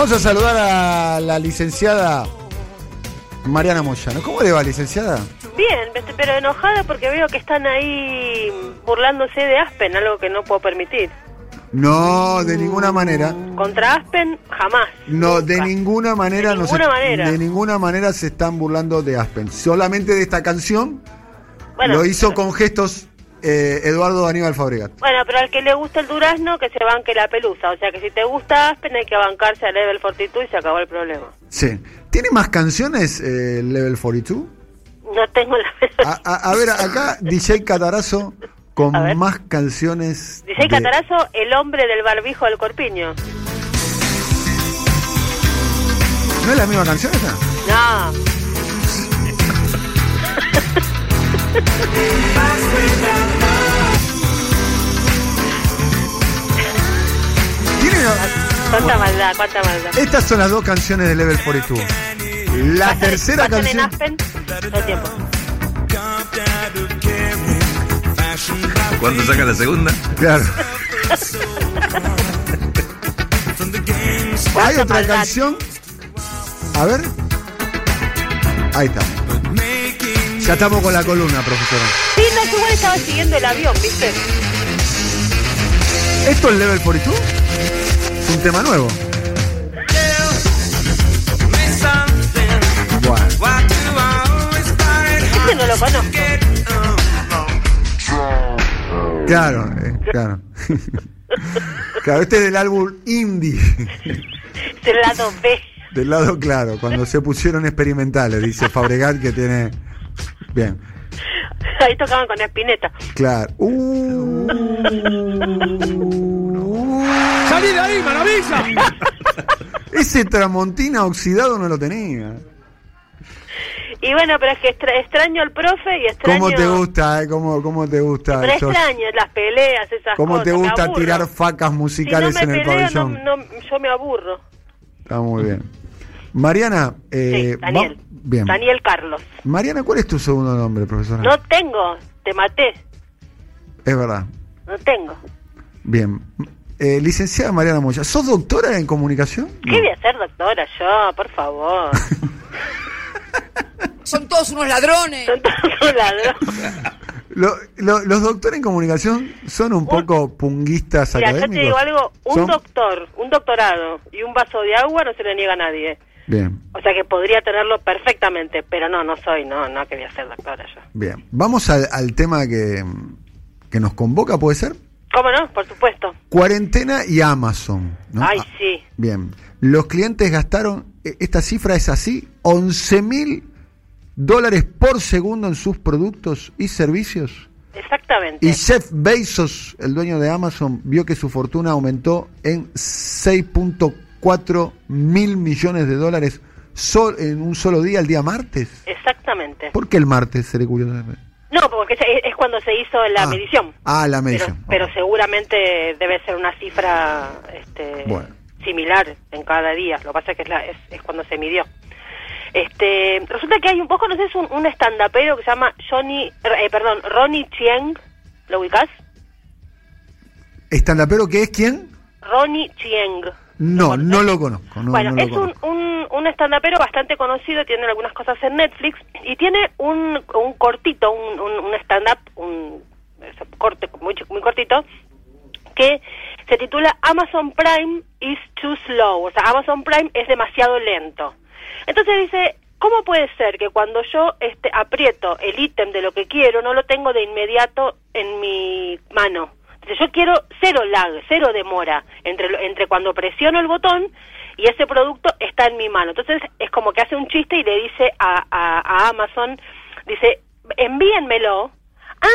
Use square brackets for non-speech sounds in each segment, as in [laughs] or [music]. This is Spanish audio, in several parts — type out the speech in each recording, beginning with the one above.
Vamos a saludar a la licenciada Mariana Moyano. ¿Cómo le va, licenciada? Bien, pero enojada porque veo que están ahí burlándose de Aspen, algo que no puedo permitir. No, de ninguna manera. Contra Aspen, jamás. No, de ninguna manera. De no ninguna se, manera. De ninguna manera se están burlando de Aspen. Solamente de esta canción Bueno, lo hizo pero- con gestos eh, Eduardo Aníbal Fabregat. Bueno, pero al que le gusta el durazno, que se banque la pelusa. O sea que si te gusta Aspen, hay que bancarse a Level 42 y se acabó el problema. Sí. ¿Tiene más canciones eh, Level 42? No tengo la A, a- a ver, acá DJ Catarazo con más canciones. Dice de- Catarazo, el hombre del barbijo del corpiño. ¿No es la misma canción esa? No. Cuánta maldad, cuánta maldad. Estas son las dos canciones de Level 42. La tercera ¿Pasan en canción. Aspen? Tiempo. ¿Cuándo saca la segunda? Claro. [laughs] Hay otra maldad. canción. A ver. Ahí está. Ya estamos con la columna, profesora. Sí, no, yo igual estaba siguiendo el avión, ¿viste? ¿Esto es Level 42? Es un tema nuevo. Bueno. Este no lo conozco. Claro, eh, claro. [laughs] claro, este es del álbum Indie. Es el lado B. Del lado claro, cuando se pusieron experimentales, dice Fabregat que tiene. Bien, [laughs] Ahí tocaban con Espineta. claro. Uh, [laughs] ¡Salí de ahí, maravilla! [laughs] ese Tramontina oxidado no lo tenía. Y bueno, pero es que extra- extraño al profe y extraño... ¿Cómo te gusta, eh? ¿Cómo, cómo te gusta? Pero Sos- extraño las peleas, esas ¿Cómo cosas. te me gusta tirar facas Si no musicales me en el peleo, no, pabellón? no, yo me aburro. Está muy bien. Mariana, eh, sí, Daniel. va- bien. Daniel Carlos. Mariana, ¿cuál es tu segundo nombre, profesora? No tengo, te maté. Es verdad. No tengo. Bien. Eh, licenciada Mariana Moya, ¿sos doctora en comunicación? ¿Qué voy a hacer, doctora? Yo, por favor. [laughs] Son todos unos ladrones. Son todos ladrones. Lo- lo- los doctores en comunicación son un poco punguistas Mira, yo académicos. te digo algo, un Son- doctor, un doctorado y un vaso de agua no se le niega a nadie. Bien, O sea que podría tenerlo perfectamente, pero no, no soy, no, no quería ser doctora yo. bien. Vamos al, al tema que, que nos convoca, ¿puede ser? ¿Cómo no? Por supuesto. Cuarentena y Amazon. ¿no? Ay, Ah, sí. Bien. Los clientes gastaron, eh, esta cifra es así, 11 mil dólares por segundo en sus productos y servicios. Exactamente. Y Jeff Bezos, el dueño de Amazon, vio que su fortuna aumentó en 6.4 mil millones de dólares sol- en un solo día, el día martes. Exactamente. ¿Por qué el martes, seré curioso? No, porque es- cuando se hizo la Ah. medición. Ah, la Pero, medición. pero seguramente debe ser una cifra este, Bueno. similar en cada día. Lo que pasa es que es, la- es, es cuando se midió. Este, resulta que hay un poco, no sé, es un, un stand-upero que se llama Johnny, eh, perdón, Ronnie Chieng. ¿Lo ubicás? ¿Estandapero qué es quién? Ronnie Chieng. No, ¿Lo no lo conozco. No, bueno, no lo es un, conozco. un, un stand-upero bastante conocido, tiene algunas cosas en Netflix y tiene un, un cortito, un, un, un stand-up, un corte muy, muy cortito, que se titula Amazon Prime is too slow, o sea, Amazon Prime es demasiado lento. Entonces dice, ¿cómo puede ser que cuando yo este, aprieto el ítem de lo que quiero, no lo tengo de inmediato en mi mano? Yo quiero cero lag, cero demora entre, entre cuando presiono el botón y ese producto está en mi mano. Entonces es como que hace un chiste y le dice a, a- a Amazon, dice, envíenmelo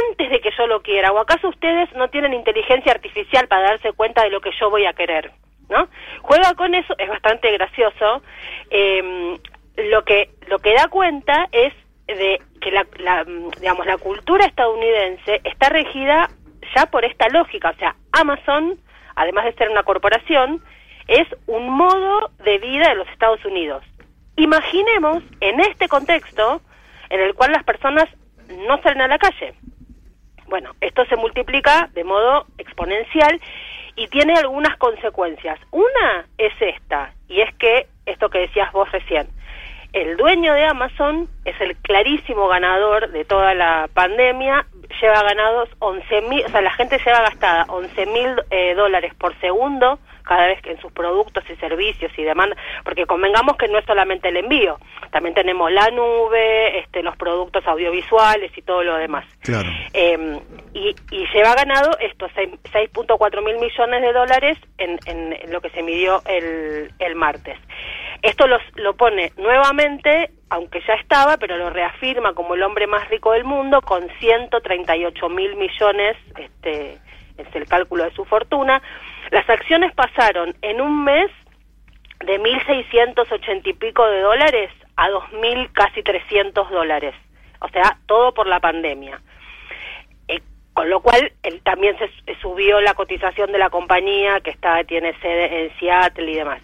antes de que yo lo quiera, o acaso ustedes no tienen inteligencia artificial para darse cuenta de lo que yo voy a querer, ¿no? Juega con eso, es bastante gracioso. eh, lo que lo que da cuenta es de que la, la, digamos la cultura estadounidense está regida ya por esta lógica, o sea, Amazon, además de ser una corporación, es un modo de vida de los Estados Unidos. Imaginemos en este contexto en el cual las personas no salen a la calle. Bueno, esto se multiplica de modo exponencial y tiene algunas consecuencias. Una es esta, y es que, esto que decías vos recién, el dueño de Amazon es el clarísimo ganador de toda la pandemia, lleva ganados 11 mil, o sea, la gente lleva gastada 11 mil eh, dólares por segundo cada vez que en sus productos y servicios y demanda, porque convengamos que no es solamente el envío, también tenemos la nube, este, los productos audiovisuales y todo lo demás. Claro. Eh, y, y lleva ganado estos 6.4 mil millones de dólares en, en, lo que se midió el, el martes. Esto los, lo pone nuevamente, aunque ya estaba, pero lo reafirma como el hombre más rico del mundo con 138 mil millones, este, es el cálculo de su fortuna. Las acciones pasaron en un mes de 1.680 y pico de dólares a 2.000 casi 300 dólares. O sea, todo por la pandemia. Con lo cual él, también se, se, subió la cotización de la compañía que está tiene sede en Seattle y demás.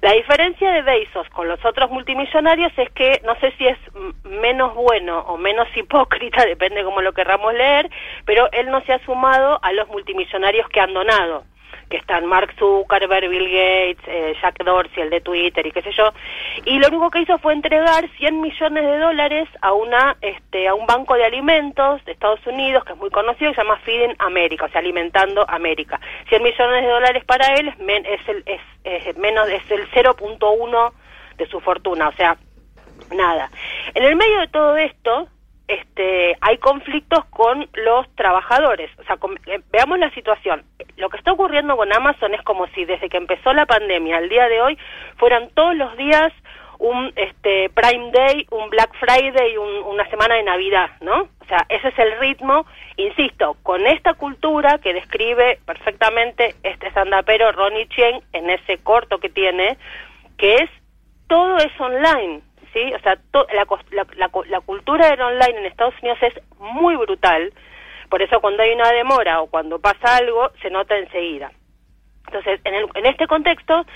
La diferencia de Bezos con los otros multimillonarios es que no sé si es menos bueno o menos [laughs] hipócrita, depende cómo lo querramos leer, pero él no se ha sumado a los multimillonarios que han donado que están Mark Zuckerberg, Bill Gates, eh, Jack Dorsey, el de Twitter y qué sé yo, y lo único que hizo fue entregar 100 millones de dólares a una este a un banco de alimentos de Estados Unidos que es muy conocido, que se llama Feeding America, o sea, alimentando América. 100 millones de dólares para él es, men, es el es, menos es el 0.1 de su fortuna, o sea, nada. En el medio de todo esto, este, hay conflictos con los trabajadores. O sea, con, eh, veamos la situación. Lo que está ocurriendo con Amazon es como si desde que empezó la pandemia al día de hoy fueran todos los días un este Prime Day, un Black Friday, un, una semana de Navidad, ¿no? O sea, ese es el ritmo, insisto, con esta cultura que describe perfectamente este sandapero Ronnie Chien en ese corto que tiene, que es todo es online, ¿sí? O sea, to, la, la, la, la, cultura del online en Estados Unidos es muy brutal, por eso cuando hay una demora o cuando pasa algo, se nota enseguida. Entonces, en, el, en este contexto,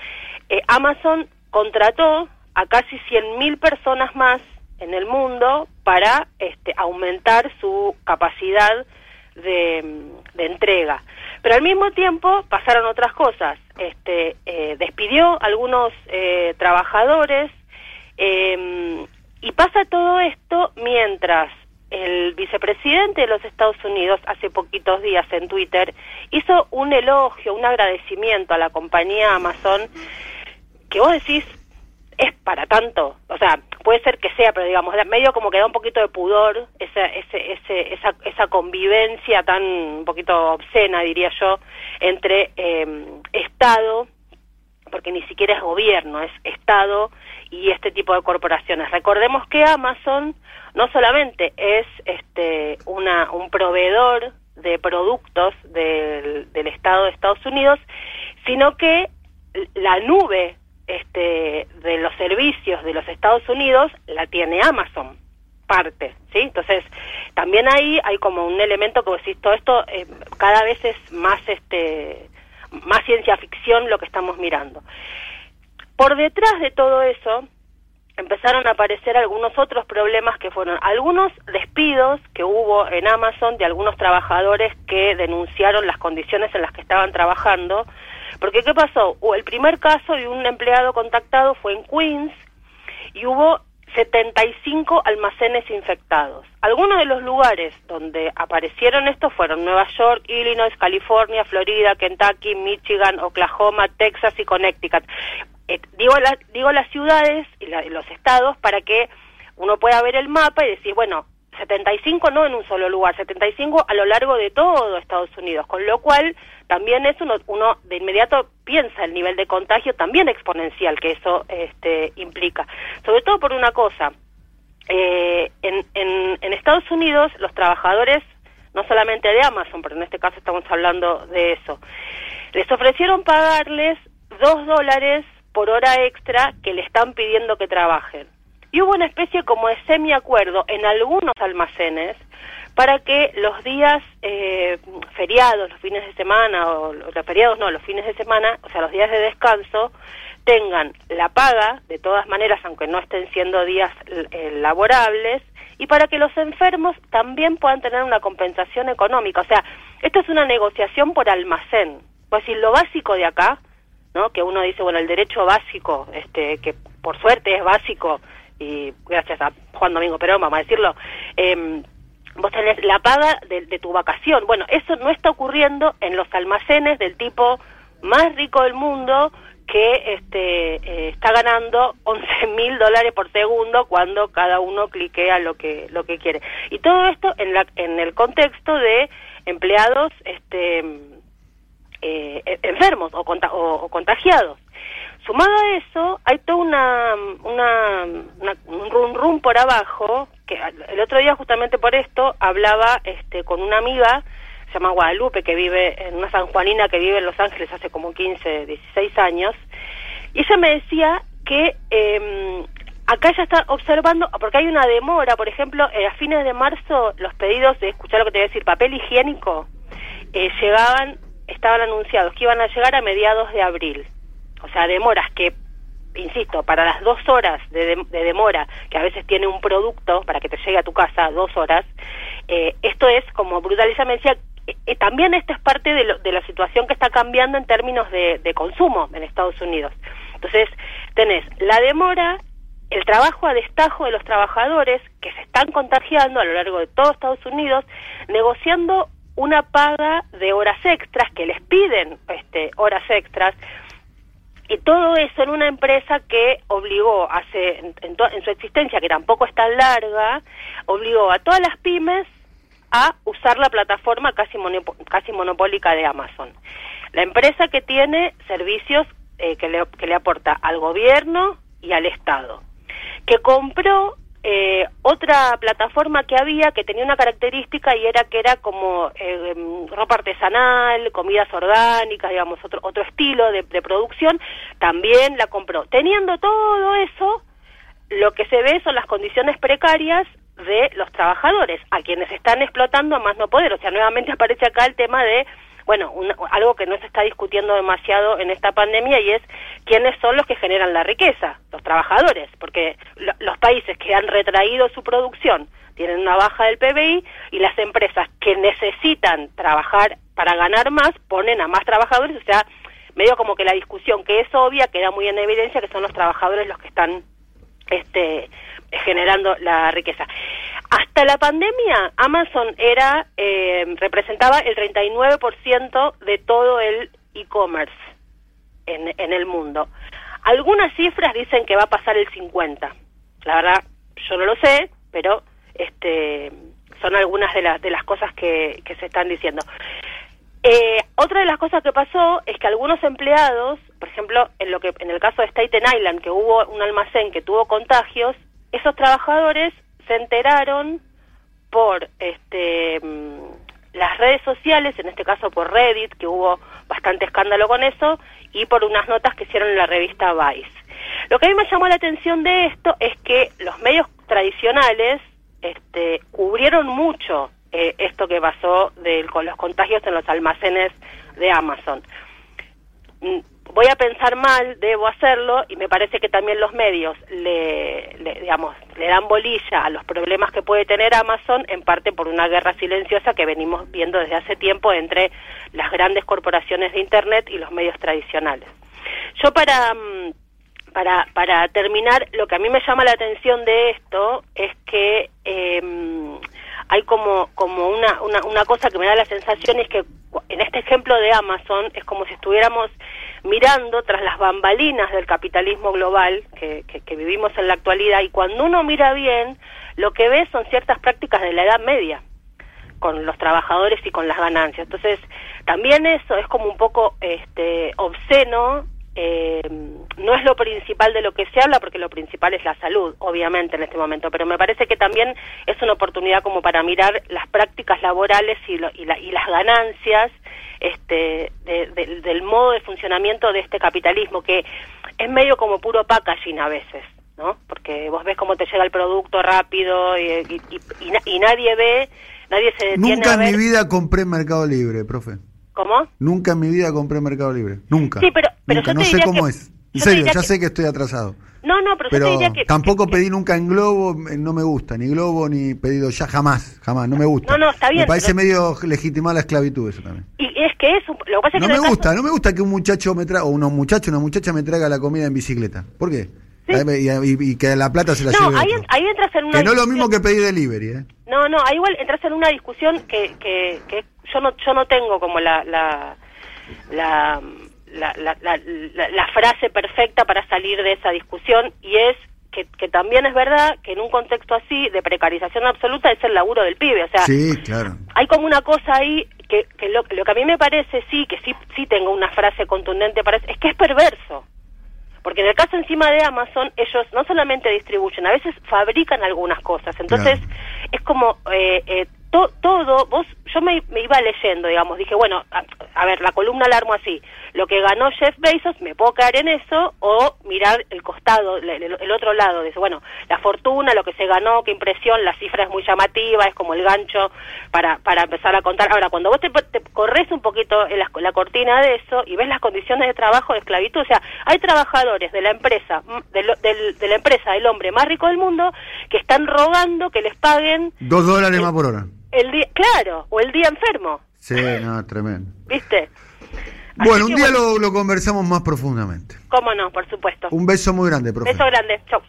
eh, Amazon contrató a casi 100.000 personas más en el mundo para este, aumentar su capacidad de, de, entrega. Pero al mismo tiempo pasaron otras cosas. Este, eh, despidió algunos eh, trabajadores, eh, y pasa todo esto mientras el vicepresidente de los Estados Unidos hace poquitos días en Twitter hizo un elogio, un agradecimiento a la compañía Amazon que vos decís es para tanto, o sea, puede ser que sea, pero digamos, medio como que da un poquito de pudor esa, ese, ese, esa, esa convivencia tan un poquito obscena, diría yo, entre eh, Estado, porque ni siquiera es gobierno, es Estado y este tipo de corporaciones. Recordemos que Amazon no solamente es este una un proveedor de productos del, del Estado de Estados Unidos, sino que la nube este de los servicios de los Estados Unidos la tiene Amazon parte, ¿sí? Entonces, también ahí hay como un elemento que decís, todo esto eh, cada vez es más este más ciencia ficción lo que estamos mirando. Por detrás de todo eso, empezaron a aparecer algunos otros problemas que fueron algunos despidos que hubo en Amazon de algunos trabajadores que denunciaron las condiciones en las que estaban trabajando. Porque ¿qué pasó? El primer caso de un empleado contactado fue en Queens y hubo 75 almacenes infectados. Algunos de los lugares donde aparecieron estos fueron Nueva York, Illinois, California, Florida, Kentucky, Michigan, Oklahoma, Texas y Connecticut. Eh, digo, la, digo las ciudades y la, los estados para que uno pueda ver el mapa y decir, bueno, 75 no en un solo lugar, 75 a lo largo de todo Estados Unidos, con lo cual también es uno, uno de inmediato piensa el nivel de contagio también exponencial que eso este, implica. Sobre todo por una cosa, eh, en, en, en Estados Unidos los trabajadores, no solamente de Amazon, pero en este caso estamos hablando de eso, les ofrecieron pagarles dos dólares por hora extra que le están pidiendo que trabajen. Y hubo una especie como de semiacuerdo en algunos almacenes para que los días eh, feriados, los fines de semana, o los feriados no, los fines de semana, o sea, los días de descanso, tengan la paga, de todas maneras, aunque no estén siendo días eh, laborables, y para que los enfermos también puedan tener una compensación económica. O sea, esto es una negociación por almacén. pues decir, lo básico de acá, ¿no? Que uno dice, bueno, el derecho básico, este, que por suerte es básico, y gracias a Juan Domingo Perón, vamos a decirlo, eh, vos tenés la paga de, tu vacación. Bueno, eso no está ocurriendo en los almacenes del tipo más rico del mundo que este, eh, está ganando [laughs] 11 mil dólares por segundo cuando cada uno cliquea lo que, lo que quiere. Y todo esto en, la, en el contexto de empleados este, eh, enfermos o, o, contagiados. Sumado a eso, hay toda una, una, un rum rum por abajo, que el otro día justamente por esto hablaba este, con una amiga, se llama Guadalupe, que vive en una sanjuanina que vive en Los Ángeles hace como 15, 16 años, y ella me decía que eh, acá ya está observando, porque hay una demora, por ejemplo, eh, a fines de marzo los pedidos de, escuchar lo que te voy a decir, papel higiénico, eh, llegaban, estaban anunciados que iban a llegar a mediados de abril. O sea, demoras que, insisto, para las dos horas de, demora que a veces tiene un producto para que te llegue a tu casa, dos horas, eh, esto es como brutal. Ella me decía, eh, eh, también esto es parte de, de, la situación que está cambiando en términos de, de consumo en Estados Unidos. Entonces, tenés la demora el trabajo a destajo de los trabajadores que se están contagiando a lo largo de todo Estados Unidos, negociando una paga de horas extras que les piden este, horas extras y todo eso en una empresa que obligó hace en, su existencia que tampoco es tan larga obligó a todas las pymes a usar la plataforma casi casi monopólica de Amazon. La empresa que tiene servicios eh, que, le, que le aporta al gobierno y al Estado que compró eh, otra plataforma que había que tenía una característica y era que era como eh, em, ropa artesanal, comidas orgánicas, digamos, otro, otro estilo de, de producción, también la compró. Teniendo todo eso, lo que se ve son las condiciones precarias de los trabajadores, a quienes están explotando a más no poder. O sea, nuevamente [laughs] aparece acá el tema de bueno, algo que no se está discutiendo demasiado en esta pandemia y es quiénes son los que generan la riqueza, los trabajadores, porque los países que han retraído su producción tienen una baja del PBI y las empresas que necesitan trabajar para ganar más ponen a más trabajadores, o sea, medio como que la discusión que es obvia queda muy en evidencia que son los trabajadores los que están este generando la riqueza. Hasta la pandemia, Amazon era eh, representaba el 39% de todo el e-commerce en, en el mundo. Algunas cifras dicen que va a pasar el 50. La verdad, yo no lo sé, pero este son algunas de las de las cosas que, que se están diciendo. Eh, otra de las cosas que pasó es que algunos empleados, por ejemplo, en lo que en el caso de Staten Island, que hubo un almacén que tuvo contagios, esos trabajadores se enteraron por este mm, las redes sociales, en este caso por Reddit, que hubo bastante escándalo con eso, y por unas notas que hicieron en la revista Vice. Lo que a mí me llamó la atención de esto es que los medios tradicionales este, cubrieron mucho eh, esto que pasó de, con los contagios en los almacenes de Amazon. Voy a pensar mal, debo hacerlo y me parece que también los medios le, digamos, le dan bolilla a los problemas que puede tener Amazon en parte por una guerra silenciosa que venimos viendo desde hace tiempo entre las grandes corporaciones de internet y los medios tradicionales. Yo para mm, para para terminar, lo que a mí me llama la atención de esto es que eh, hay como, como una, una, una cosa que me da la sensación es que en este ejemplo de Amazon es como si estuviéramos mirando tras las bambalinas del capitalismo global que, que, vivimos en la actualidad y cuando uno mira bien lo que ve son ciertas prácticas de la Edad Media con los trabajadores y con las ganancias. Entonces, también eso es como un poco este obsceno eh, no es lo principal de lo que se habla porque lo principal es la salud, obviamente, en este momento, pero me parece que también es una oportunidad como para mirar las prácticas laborales y, y, las ganancias este, del modo de funcionamiento de este capitalismo, que es medio como puro packaging a veces, ¿no? Porque vos ves cómo te llega el producto rápido y, y nadie ve, nadie se detiene Nunca en mi vida compré Mercado Libre, profe. ¿Cómo? Nunca en mi vida compré Mercado Libre. Nunca. Sí, pero, pero no sé cómo es. En yo serio, ya que- sé que estoy atrasado. No, no, pero, yo te diría que... tampoco pedí nunca en Globo, eh, no me gusta, ni Globo ni pedido ya, jamás, jamás, no me gusta. No, no, está bien, Me parece pero- medio legitimar la esclavitud eso también. Y es que es un- Lo que pasa es No que me el caso- gusta, no me gusta que un muchacho me traiga, o unos muchachos, una muchacha me traiga la comida en bicicleta. ¿Por qué? Sí. Y, y- y que la plata se la No, lleve ahí, otro. ahí entras en una Que no es lo mismo que pedir delivery, ¿eh? No, no, ahí igual entras en una discusión que, que, que yo no yo no tengo como la la la, la, la, la- la- la frase perfecta para salir de esa discusión y es que, que también es verdad que en un contexto así de precarización absoluta es el laburo del pibe, o sea, Sí, claro. hay como una cosa ahí que, que lo, lo que a mí me parece sí, que sí, sí tengo una frase contundente para eso, es que es perverso. Porque en el caso encima de Amazon, ellos no solamente distribuyen, a veces fabrican algunas cosas. Entonces, Claro. es como eh, eh, to- todo, vos, yo me, me iba leyendo, digamos, dije, bueno, a, a ver, la columna la armo así. Lo que ganó Jeff Bezos, me puedo caer en eso, o mirar el costado, el, el- otro lado. Dice, bueno, la fortuna, lo que se ganó, qué impresión, la cifra es muy llamativa, es como el gancho para, para empezar a contar. Ahora, cuando vos te, te corres un poquito en la, la cortina de eso y ves las condiciones de trabajo de esclavitud, o sea, hay trabajadores de la empresa, de, lo- del- de la empresa del hombre más rico del mundo, que están rogando que les paguen Dos dólares el- más por hora. El día, claro, o el día enfermo, Sí, no, tremendo. ¿viste? Así Bueno, un día lo, lo conversamos más profundamente. Cómo no, por supuesto. Un beso muy grande, profe. Beso grande, chau.